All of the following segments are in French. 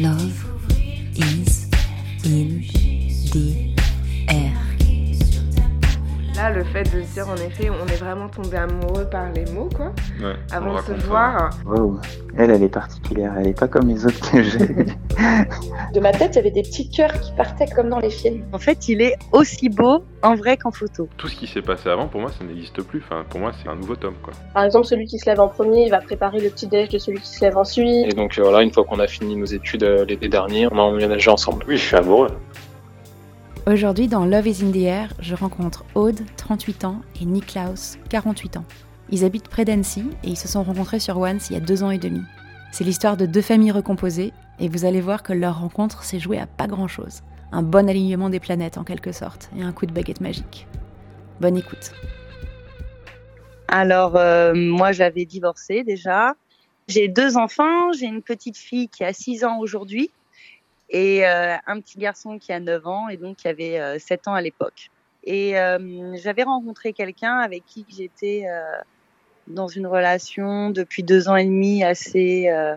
Love fait de se dire en effet, on est vraiment tombé amoureux par les mots, quoi, Ouais, avant de se ça. voir. Wow. Elle, elle est particulière. Elle est pas comme les autres que j'ai. De ma tête, il y avait des petits cœurs qui partaient comme dans les films. En fait, il est aussi beau en vrai qu'en photo. Tout ce qui s'est passé avant, pour moi, ça n'existe plus. Enfin, pour moi, c'est un nouveau tome, quoi. Par exemple, celui qui se lève en premier, il va préparer le petit déj de celui qui se lève ensuite. Et donc euh, voilà, une fois qu'on a fini nos études euh, l'été dernier, on a emménagé ensemble. Oui, je suis amoureux. Aujourd'hui, dans Love is in the air, je rencontre Aude, 38 ans, et Niklaus, 48 ans. Ils habitent près d'Annecy et ils se sont rencontrés sur Once il y a deux ans et demi. C'est l'histoire de deux familles recomposées et vous allez voir que leur rencontre s'est jouée à pas grand-chose. Un bon alignement des planètes en quelque sorte et un coup de baguette magique. Bonne écoute. Alors, euh, moi, j'avais divorcé déjà. J'ai deux enfants. J'ai une petite fille qui a 6 ans aujourd'hui et euh, un petit garçon qui a 9 ans et donc qui avait euh, 7 ans à l'époque. Et euh, j'avais rencontré quelqu'un avec qui j'étais euh, dans une relation depuis deux ans et demi assez, euh,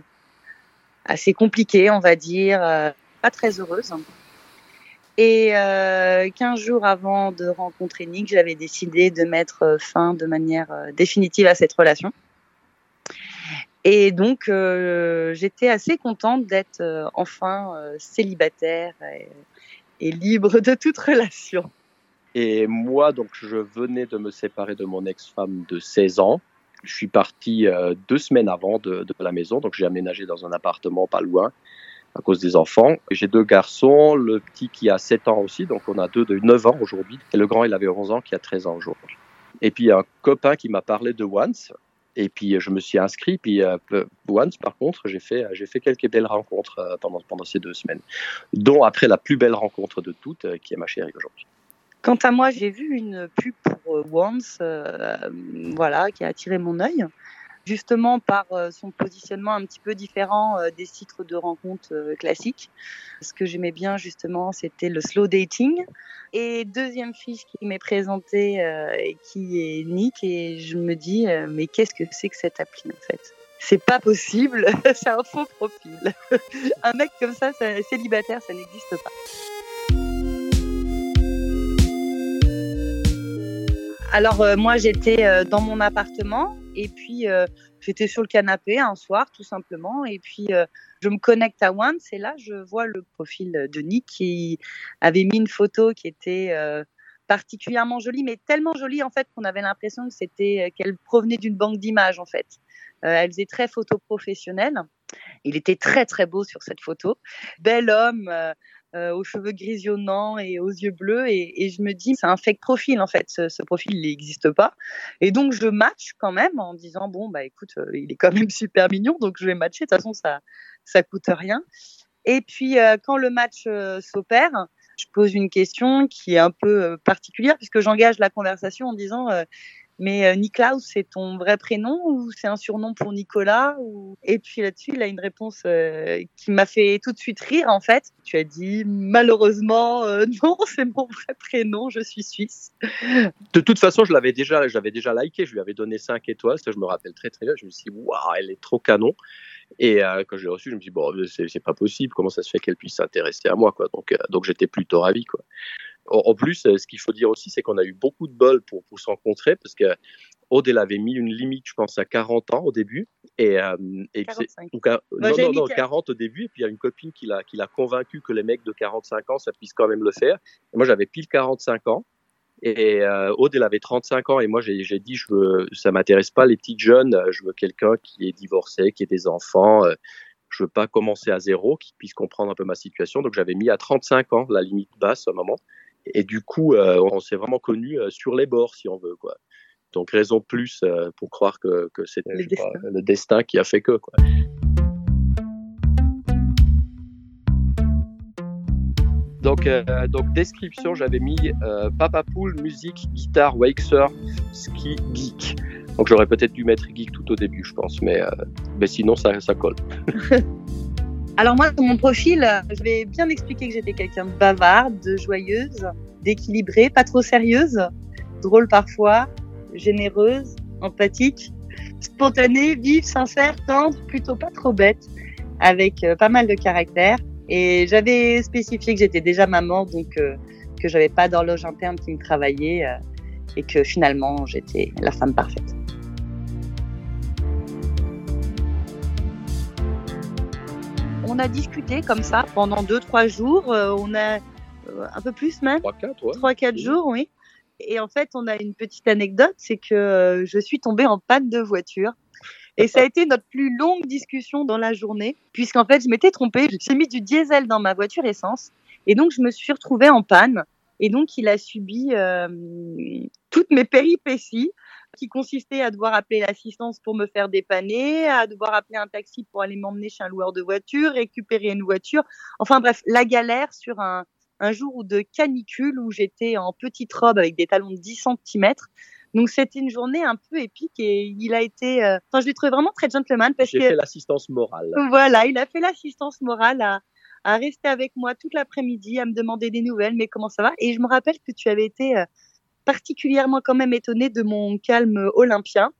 assez compliquée, on va dire, euh, pas très heureuse. Et euh, 15 jours avant de rencontrer Nick, j'avais décidé de mettre euh, fin de manière euh, définitive à cette relation. Et donc, euh, j'étais assez contente d'être euh, enfin euh, célibataire et, et libre de toute relation. Et moi, donc, je venais de me séparer de mon ex-femme de 16 ans. Je suis parti euh, deux semaines avant de, de la maison, donc j'ai aménagé dans un appartement pas loin à cause des enfants. J'ai deux garçons, le petit qui a 7 ans aussi, donc on a deux de 9 ans aujourd'hui, et le grand, il avait 11 ans, qui a 13 ans aujourd'hui. Et puis un copain qui m'a parlé de Once, et puis je me suis inscrit, puis euh, Once, par contre, j'ai fait, j'ai fait quelques belles rencontres euh, pendant, pendant ces deux semaines, dont après la plus belle rencontre de toutes, euh, qui est ma chérie aujourd'hui. Quant à moi, j'ai vu une pub pour euh, Once, voilà, qui a attiré mon œil, justement par euh, son positionnement un petit peu différent euh, des titres de rencontres euh, classiques. Ce que j'aimais bien justement, c'était le slow dating. Et deuxième fiche qui m'est présentée, et qui est Nick, et je me dis, mais qu'est-ce que c'est que cette appli en fait? C'est pas possible, c'est un faux profil. un mec comme ça, ça célibataire, ça n'existe pas. Alors euh, moi j'étais euh, dans mon appartement et puis euh, j'étais sur le canapé un soir tout simplement et puis euh, je me connecte à Once et là je vois le profil de Nick qui avait mis une photo qui était euh, particulièrement jolie mais tellement jolie en fait qu'on avait l'impression que c'était qu'elle provenait d'une banque d'images en fait. Elle faisait très photo professionnelle. Il était très très beau sur cette photo. Bel homme, euh, aux cheveux grisonnants et aux yeux bleus. Et, et je me dis, c'est un fake profil en fait. Ce, ce profil, il n'existe pas. Et donc je match quand même en disant, bon bah écoute, euh, il est quand même super mignon, donc je vais matcher. De toute façon, ça ça coûte rien. Et puis euh, quand le match euh, s'opère, je pose une question qui est un peu euh, particulière puisque j'engage la conversation en disant. Mais euh, Niklaus, c'est ton vrai prénom ou c'est un surnom pour Nicolas ou... Et puis là-dessus, il a une réponse euh, qui m'a fait tout de suite rire en fait. Tu as dit malheureusement euh, non, c'est mon vrai prénom, je suis suisse. De toute façon, je l'avais déjà, j'avais déjà liké, je lui avais donné 5 étoiles, ça je me rappelle très très bien. Je me suis dit, waouh, elle est trop canon. Et quand je l'ai reçu, je me suis dit, bon, c'est pas possible, comment ça se fait qu'elle puisse s'intéresser à moi. Donc, donc j'étais plutôt ravi, quoi. En plus, euh, ce qu'il faut dire aussi, c'est qu'on a eu beaucoup de bol pour, pour se rencontrer, parce que Aude, elle avait mis une limite, je pense, à 40 ans au début. Et, euh, et c'est- 45. donc, euh, non, non, non, quar- 40 au début, et puis il y a une copine qui l'a, qui l'a convaincu que les mecs de 45 ans, ça puisse quand même le faire. Et moi, j'avais pile 45 ans. Et euh, Aude, elle avait 35 ans, et moi, j'ai, j'ai dit, je veux, ça m'intéresse pas les petites jeunes, je veux quelqu'un qui est divorcé, qui ait des enfants. euh, je veux pas commencer à zéro, qui puisse comprendre un peu ma situation. Donc, j'avais mis à 35 ans la limite basse à un moment. Et du coup, euh, on s'est vraiment connus euh, sur les bords, si on veut, quoi. Donc, raison de plus euh, pour croire que, que c'est Le destin. le destin qui a fait que, quoi. Donc, euh, donc description, j'avais mis euh, Papa Poule, musique, guitare, wake surf, ski, geek. Donc j'aurais peut-être dû mettre geek tout au début, je pense, mais, euh, mais sinon ça, ça colle. Alors moi, sur mon profil, euh, je vais bien expliquer que j'étais quelqu'un de bavarde, de joyeuse, d'équilibrée, pas trop sérieuse, drôle parfois, généreuse, empathique, spontanée, vive, sincère, tendre, plutôt pas trop bête, avec pas mal de caractère. Et j'avais spécifié que j'étais déjà maman, donc que j'avais pas d'horloge interne qui me travaillait et que finalement j'étais la femme parfaite. On a discuté comme ça pendant 2-3 jours. on a un peu plus même. 3-4 jours, oui. Et en fait, on a une petite anecdote, c'est que euh, je suis tombée en panne de voiture. Et ça a été notre plus longue discussion dans la journée, puisqu'en fait, je m'étais trompée. J'ai mis du diesel dans ma voiture essence. Et donc, je me suis retrouvée en panne. Et donc, il a subi euh, toutes mes péripéties, qui consistaient à devoir appeler l'assistance pour me faire dépanner, à devoir appeler un taxi pour aller m'emmener chez un loueur de voiture, récupérer une voiture. Enfin bref, la galère sur un, un jour de canicule où j'étais en petite robe avec des talons de 10 cm. Donc c'était une journée un peu épique et il a été, euh, enfin je l'ai trouvé vraiment très gentleman parce que. J'ai fait l'assistance morale. Voilà, il a fait l'assistance morale à, à rester avec moi toute l'après-midi, à me demander des nouvelles, mais comment ça va? Et je me rappelle que tu avais été euh, particulièrement quand même étonné de mon calme olympien.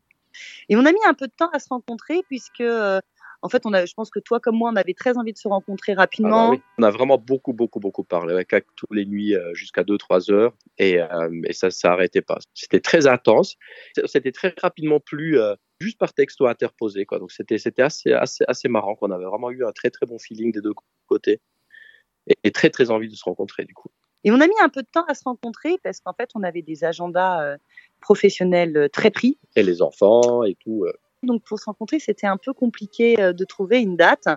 Et on a mis un peu de temps à se rencontrer puisque euh, en fait, on a, je pense que toi comme moi, on avait très envie de se rencontrer ah bah rapidement. On a vraiment beaucoup, beaucoup, beaucoup parlé, avec tous les nuits euh, jusqu'à 2-3 heures, et, euh, ça ne s'arrêtait pas. C'était très intense. C'était très rapidement plus juste par texto interposé. Quoi. Donc c'était assez, assez, assez marrant. qu'on avait vraiment eu un très, très bon feeling des deux côtés, et, très, très envie de se rencontrer du coup. Et on a mis un peu de temps à se rencontrer parce qu'en fait, on avait des agendas professionnels très pris. Et les enfants et tout. Donc pour se rencontrer, c'était un peu compliqué euh, de trouver une date.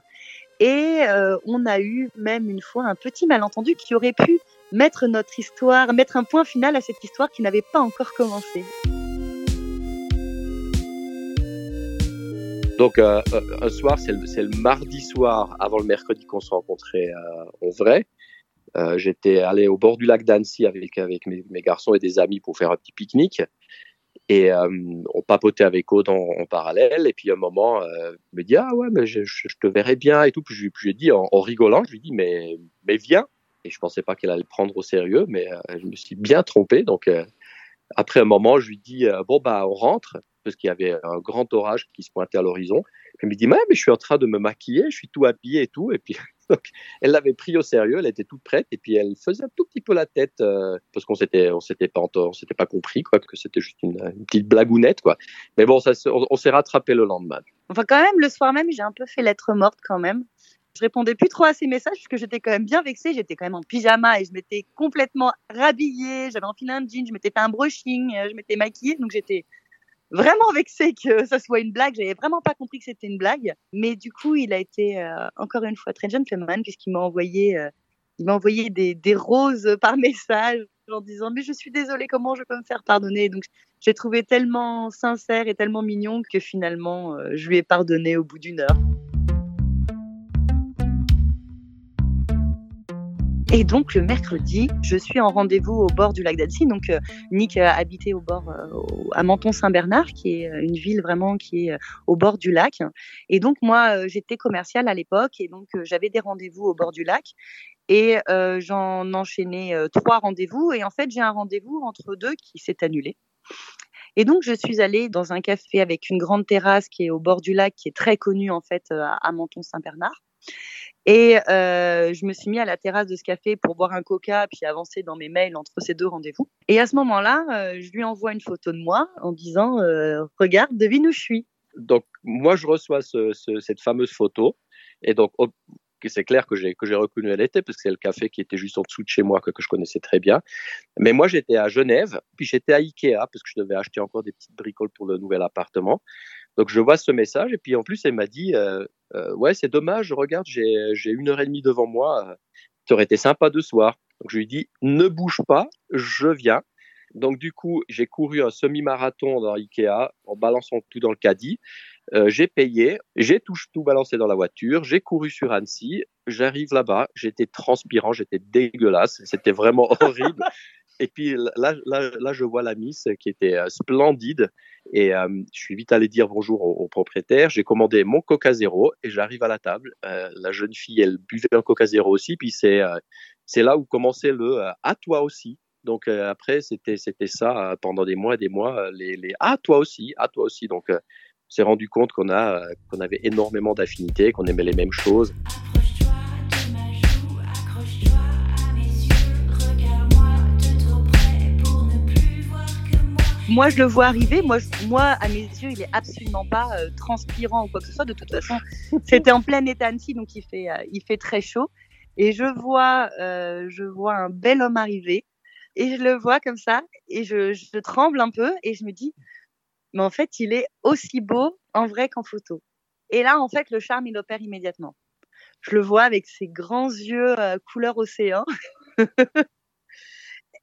Et euh, on a eu même une fois un petit malentendu qui aurait pu mettre notre histoire, mettre un point final à cette histoire qui n'avait pas encore commencé. Donc euh, un soir, c'est le, mardi soir avant le mercredi qu'on se rencontrait en vrai. J'étais allé au bord du lac d'Annecy avec, mes, garçons et des amis pour faire un petit pique-nique. Et euh, on papotait avec Aude en, parallèle. Et puis à un moment, euh, me dit ah ouais, mais je, te verrai bien et tout. Puis je, lui ai dit en, rigolant, je lui ai dit mais mais viens. Et je pensais pas qu'elle allait le prendre au sérieux, mais euh, je me suis bien trompé. Donc après un moment, je lui dis bon bah on rentre parce qu'il y avait un grand orage qui se pointait à l'horizon. Elle me dit mais, mais je suis en train de me maquiller, je suis tout habillé et tout. Et puis elle l'avait pris au sérieux, elle était toute prête et puis elle faisait un tout petit peu la tête euh, parce qu'on s'était on s'était pas on s'était pas compris quoi que c'était juste une, petite blagounette quoi. Mais bon, ça, on, s'est rattrapé le lendemain. Enfin quand même le soir même, j'ai un peu fait lettre morte quand même. Je répondais plus trop à ses messages parce que j'étais quand même bien vexée. J'étais quand même en pyjama et je m'étais complètement rhabillée. J'avais enfilé un jean, je m'étais fait un brushing, euh, je m'étais maquillée. Donc j'étais vraiment vexé que ça soit une blague. J'avais vraiment pas compris que c'était une blague. Mais du coup, il a été euh, encore une fois très gentleman puisqu'il m'a envoyé, euh, il m'a envoyé des, des, roses par message en disant mais je suis désolée, comment je peux me faire pardonner? Donc j'ai trouvé tellement sincère et tellement mignon que finalement euh, je lui ai pardonné au bout d'une heure. Et donc le mercredi, je suis en rendez-vous au bord du lac d'Annecy. Donc euh, Nick a habité au bord euh, à Menton-Saint-Bernard, qui est euh, une ville vraiment qui est au bord du lac. Et donc moi, j'étais commerciale à l'époque, et donc j'avais des rendez-vous au bord du lac. Et j'en enchaînais trois rendez-vous. Et en fait, j'ai un rendez-vous entre deux qui s'est annulé. Et donc, je suis allée dans un café avec une grande terrasse qui est au bord du lac, qui est très connue en fait à Menton-Saint-Bernard. Et euh, je me suis mis à la terrasse de ce café pour boire un coca, puis avancer dans mes mails entre ces deux rendez-vous. Et à ce moment-là, euh, je lui envoie une photo de moi en disant euh, Regarde, devine où je suis. Donc, moi, je reçois ce, ce, cette fameuse photo. Et donc, c'est clair que j'ai reconnu elle était parce que c'est le café qui était juste en dessous de chez moi que, je connaissais très bien. Mais moi j'étais à Genève, puis j'étais à Ikea parce que je devais acheter encore des petites bricoles pour le nouvel appartement. Donc je vois ce message et puis en plus elle m'a dit ouais c'est dommage regarde j'ai une heure et demie devant moi euh, ça aurait été sympa de soir. Donc je lui dis ne bouge pas je viens. Donc du coup j'ai couru un semi-marathon dans Ikea en balançant tout dans le caddie. Euh, j'ai payé j'ai tout tout balancé dans la voiture j'ai couru sur Annecy j'arrive là-bas j'étais transpirant j'étais dégueulasse c'était vraiment horrible et puis là, là, je vois la Miss qui était euh, splendide. Et euh, je suis vite allé dire bonjour au, propriétaire. J'ai commandé mon Coca Zéro et j'arrive à la table. Euh, la jeune fille, elle buvait un Coca Zéro aussi. Puis c'est c'est là où commençait le à toi aussi. Donc après, c'était c'était ça pendant des mois et des mois. Les, les à toi aussi, à toi aussi. Donc On s'est rendu compte qu'on a qu'on avait énormément d'affinités, qu'on aimait les mêmes choses. Moi, je le vois arriver. Moi, moi, à mes yeux, il est absolument pas euh, transpirant ou quoi que ce soit. De toute façon, c'était en plein été Annecy, donc il fait, euh, il fait très chaud. Et je vois, euh, je vois un bel homme arriver. Et je le vois comme ça, et je, je tremble un peu, et je me dis, mais en fait, il est aussi beau en vrai qu'en photo. Et là, en fait, le charme, il opère immédiatement. Je le vois avec ses grands yeux couleur océan.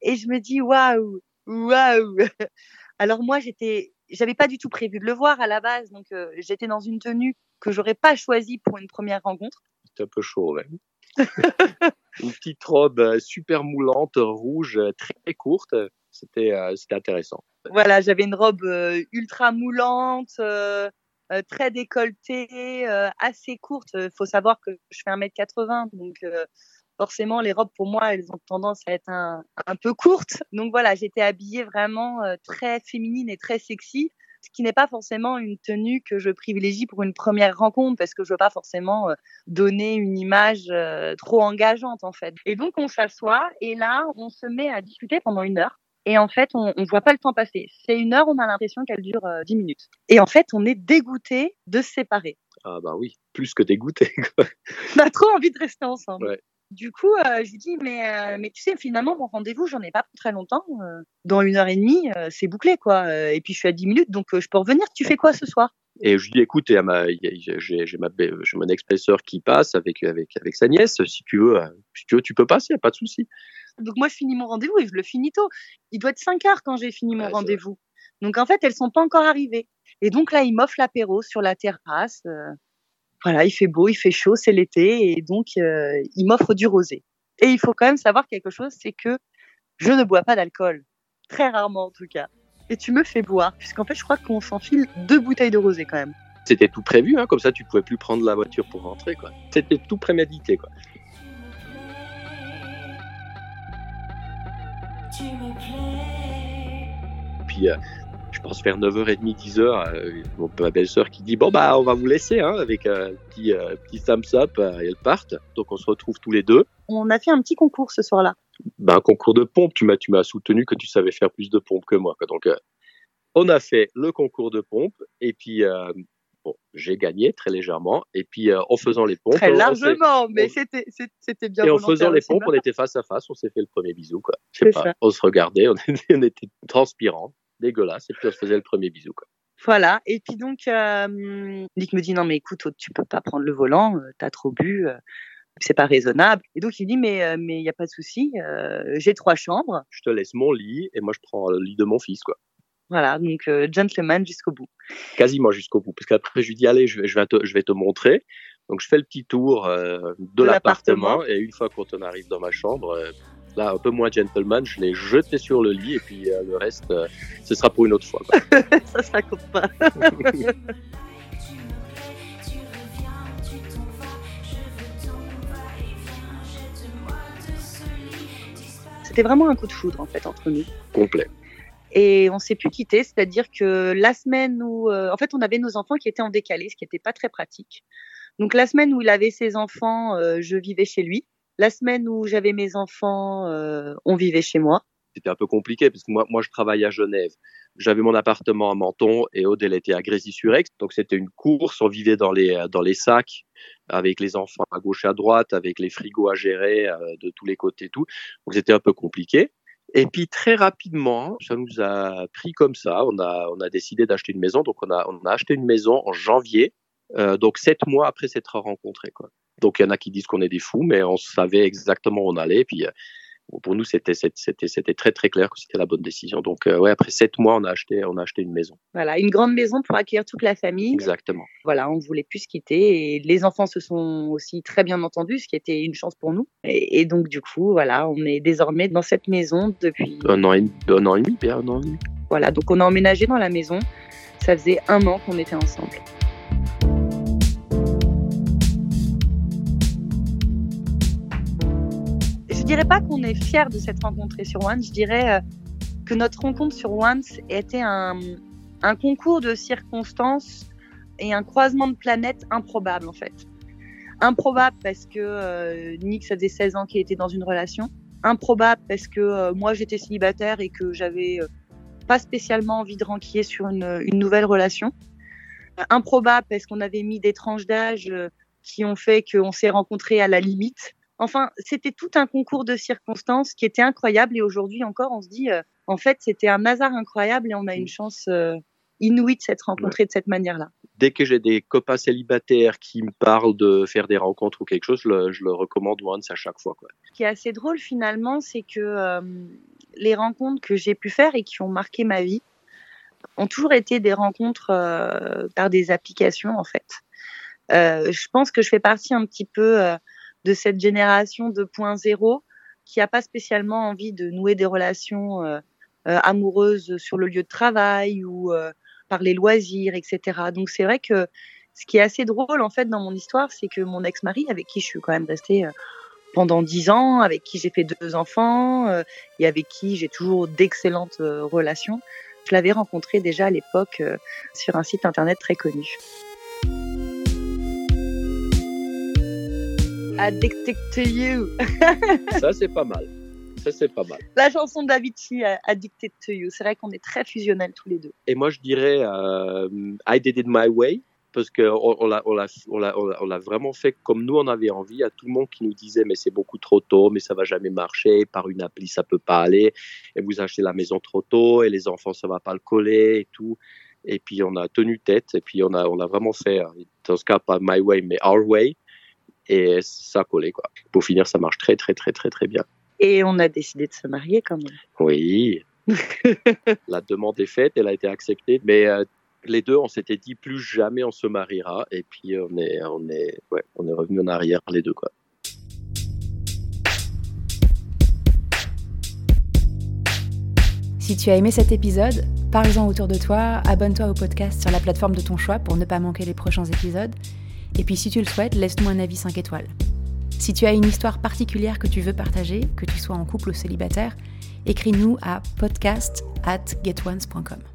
et je me dis, waouh, waouh alors moi, j'étais, j'avais pas du tout prévu de le voir à la base, donc euh, j'étais dans une tenue que j'aurais pas choisie pour une première rencontre. C'était un peu chaud, même. une petite robe euh, super moulante, rouge, euh, très courte. C'était, c'était intéressant. Voilà, j'avais une robe ultra moulante, très décolletée, assez courte. Il faut savoir que je fais 1m80, donc forcément, les robes, pour moi, elles ont tendance à être un, un peu courtes. Donc voilà, j'étais habillée vraiment euh, très féminine et très sexy, ce qui n'est pas forcément une tenue que je privilégie pour une première rencontre, parce que je veux pas forcément euh, donner une image euh, trop engageante, en fait. Et donc, on s'assoit, et là, on se met à discuter pendant une heure. Et en fait, on ne voit pas le temps passer. C'est une heure, on a l'impression qu'elle dure dix minutes. Et en fait, on est dégoûté de se séparer. Ah bah oui, plus que dégoûté. on a trop envie de rester ensemble. Ouais. Du coup, euh, je lui dis, mais, euh, mais tu sais, finalement, mon rendez-vous, j'en ai pas pour très longtemps. Euh, dans une heure et demie, c'est bouclé, quoi. Et puis, je suis à 10 minutes, donc je peux revenir. Tu fais quoi ce soir? Et je lui dis, écoute, j'ai mon ex-belle-sœur qui passe avec, avec, avec sa nièce. Si tu veux, si tu veux, tu peux passer, y a pas de souci. Donc, moi, je finis mon rendez-vous et je le finis tôt. Il doit être 5 heures quand j'ai fini mon rendez-vous. Donc, en fait, elles sont pas encore arrivées. Et donc, là, il m'offre l'apéro sur la terrasse voilà, il fait beau, il fait chaud, c'est l'été, et donc euh, il m'offre du rosé. Et il faut quand même savoir quelque chose, c'est que je ne bois pas d'alcool, très rarement en tout cas. Et tu me fais boire, puisqu'en fait, je crois qu'on s'enfile deux bouteilles de rosé quand même. C'était tout prévu, hein, comme ça, tu pouvais plus prendre la voiture pour rentrer, quoi. C'était tout prémédité, quoi. Puis euh, pense vers 9h30, 10h, euh, ma belle-sœur qui dit bon bah on va vous laisser hein, avec un petit, euh, petit thumbs up euh, et elles partent. Donc on se retrouve tous les deux. On a fait un petit concours ce soir-là. Ben, un concours de pompe, tu m'as tu m'as soutenu que tu savais faire plus de pompes que moi. Quoi. Donc on a fait le concours de pompe et puis bon, j'ai gagné très légèrement et puis en faisant les pompes très largement, mais c'était c'était bien. Et en faisant les pompes, on était face à face, on s'est fait le premier bisou quoi. Je sais pas, on se regardait, on était, on était transpirants dégueulasse. Et puis on se faisait le premier bisou. Quoi. Voilà. Et puis donc, euh, Nick me dit non mais écoute, tu peux pas prendre le volant, euh, t'as trop bu, euh, c'est pas raisonnable. Et donc il dit mais mais il y a pas de souci, j'ai trois chambres. Je te laisse mon lit et moi je prends le lit de mon fils quoi. Voilà, donc gentleman jusqu'au bout. Quasiment jusqu'au bout, parce qu'après je lui dis allez, je vais, je vais, te, je vais te montrer. Donc je fais le petit tour de, de l'appartement et une fois qu'on arrive dans ma chambre, Là, un peu moins gentleman, je l'ai jeté sur le lit et puis euh, le reste, euh, ce sera pour une autre fois. ça, ça compte pas. C'était vraiment un coup de foudre en fait entre nous. Complet. Et on s'est plus quitté, c'est-à-dire que la semaine où, euh, en fait, on avait nos enfants qui étaient en décalé, ce qui n'était pas très pratique. Donc la semaine où il avait ses enfants, je vivais chez lui. La semaine où j'avais mes enfants, euh, on vivait chez moi. C'était un peu compliqué parce que moi, moi, je travaille à Genève. J'avais mon appartement à Menton et Aude, était à Grésy-sur-Aix. Donc, c'était une course. On vivait dans les, dans les sacs avec les enfants à gauche et à droite, avec les frigos à gérer euh, de tous les côtés, tout. Donc, c'était un peu compliqué. Et puis très rapidement, ça nous a pris comme ça. On a, on a décidé d'acheter une maison. Donc on a, on a acheté une maison en janvier, euh, donc sept mois après s'être rencontrés. Quoi. Donc il y en a qui disent qu'on est des fous, mais on savait exactement où on allait. Puis euh, pour nous, c'était très très clair que c'était la bonne décision. Donc euh, ouais, après sept mois, on a acheté on a acheté une maison. Voilà, une grande maison pour accueillir toute la famille. Exactement. Voilà, on voulait plus se quitter et les enfants se sont aussi très bien entendus, ce qui était une chance pour nous. Et, donc du coup, voilà, on est désormais dans cette maison depuis un an et un an et demi, un an et demi. Voilà, donc on a emménagé dans la maison. Ça faisait un an qu'on était ensemble. Je dirais pas qu'on est fier de cette rencontre sur One. Je dirais euh, que notre rencontre sur One était un, concours de circonstances et un croisement de planètes improbable en fait. Improbable parce que euh, Nick, ça faisait 16 ans qu'il était dans une relation. Improbable parce que euh, moi, j'étais célibataire et que j'avais pas spécialement envie de ranquiller sur une, une nouvelle relation. Improbable parce qu'on avait mis des tranches d'âge qui ont fait qu'on s'est rencontrés à la limite. Enfin, c'était tout un concours de circonstances qui était incroyable et aujourd'hui encore, on se dit, en fait, c'était un hasard incroyable et on a une chance inouïe de s'être rencontrés de cette manière-là dès que j'ai des copains célibataires qui me parlent de faire des rencontres ou quelque chose, je le, je le recommande once à chaque fois. Quoi. Ce qui est assez drôle finalement, c'est que euh, les rencontres que j'ai pu faire et qui ont marqué ma vie ont toujours été des rencontres euh, par des applications en fait. Euh, je pense que je fais partie un petit peu euh, de cette génération 2.0 qui n'a pas spécialement envie de nouer des relations euh, amoureuses sur le lieu de travail ou par les loisirs, etc. Donc c'est vrai que ce qui est assez drôle en fait dans mon histoire, c'est que mon ex-mari, avec qui je suis quand même restée euh, pendant dix ans, avec qui j'ai fait deux enfants euh, et avec qui j'ai toujours d'excellentes euh, relations, je l'avais rencontré déjà à l'époque sur un site internet très connu. Addicted to you. Ça c'est pas mal c'est pas mal. La chanson d'Avicii, Addicted to You. C'est vrai qu'on est très fusionnels tous les deux. Et moi, je dirais euh, I Did It My Way parce qu'on on, l'a, on, on, l'a, vraiment fait comme nous on avait envie. À tout le monde qui nous disait mais c'est beaucoup trop tôt, mais ça va jamais marcher, par une appli ça peut pas aller, et vous achetez la maison trop tôt, et les enfants ça va pas le coller et tout. Et puis on a tenu tête, et puis on a, on a vraiment fait, dans ce cas pas My Way mais Our Way, et ça collé quoi. Pour finir ça marche très très très très très bien. Et on a décidé de se marier quand même. Oui. la demande est faite, elle a été acceptée, mais euh, les deux, on s'était dit plus jamais on se mariera, et puis on est, on est, ouais, on est revenu en arrière les deux quoi. Si tu as aimé cet épisode, parle-en autour de toi, abonne-toi au podcast sur la plateforme de ton choix pour ne pas manquer les prochains épisodes. Et puis si tu le souhaites, laisse-nous un avis 5 étoiles. Si tu as une histoire particulière que tu veux partager, que tu sois en couple ou célibataire, écris-nous à podcast at getones.com.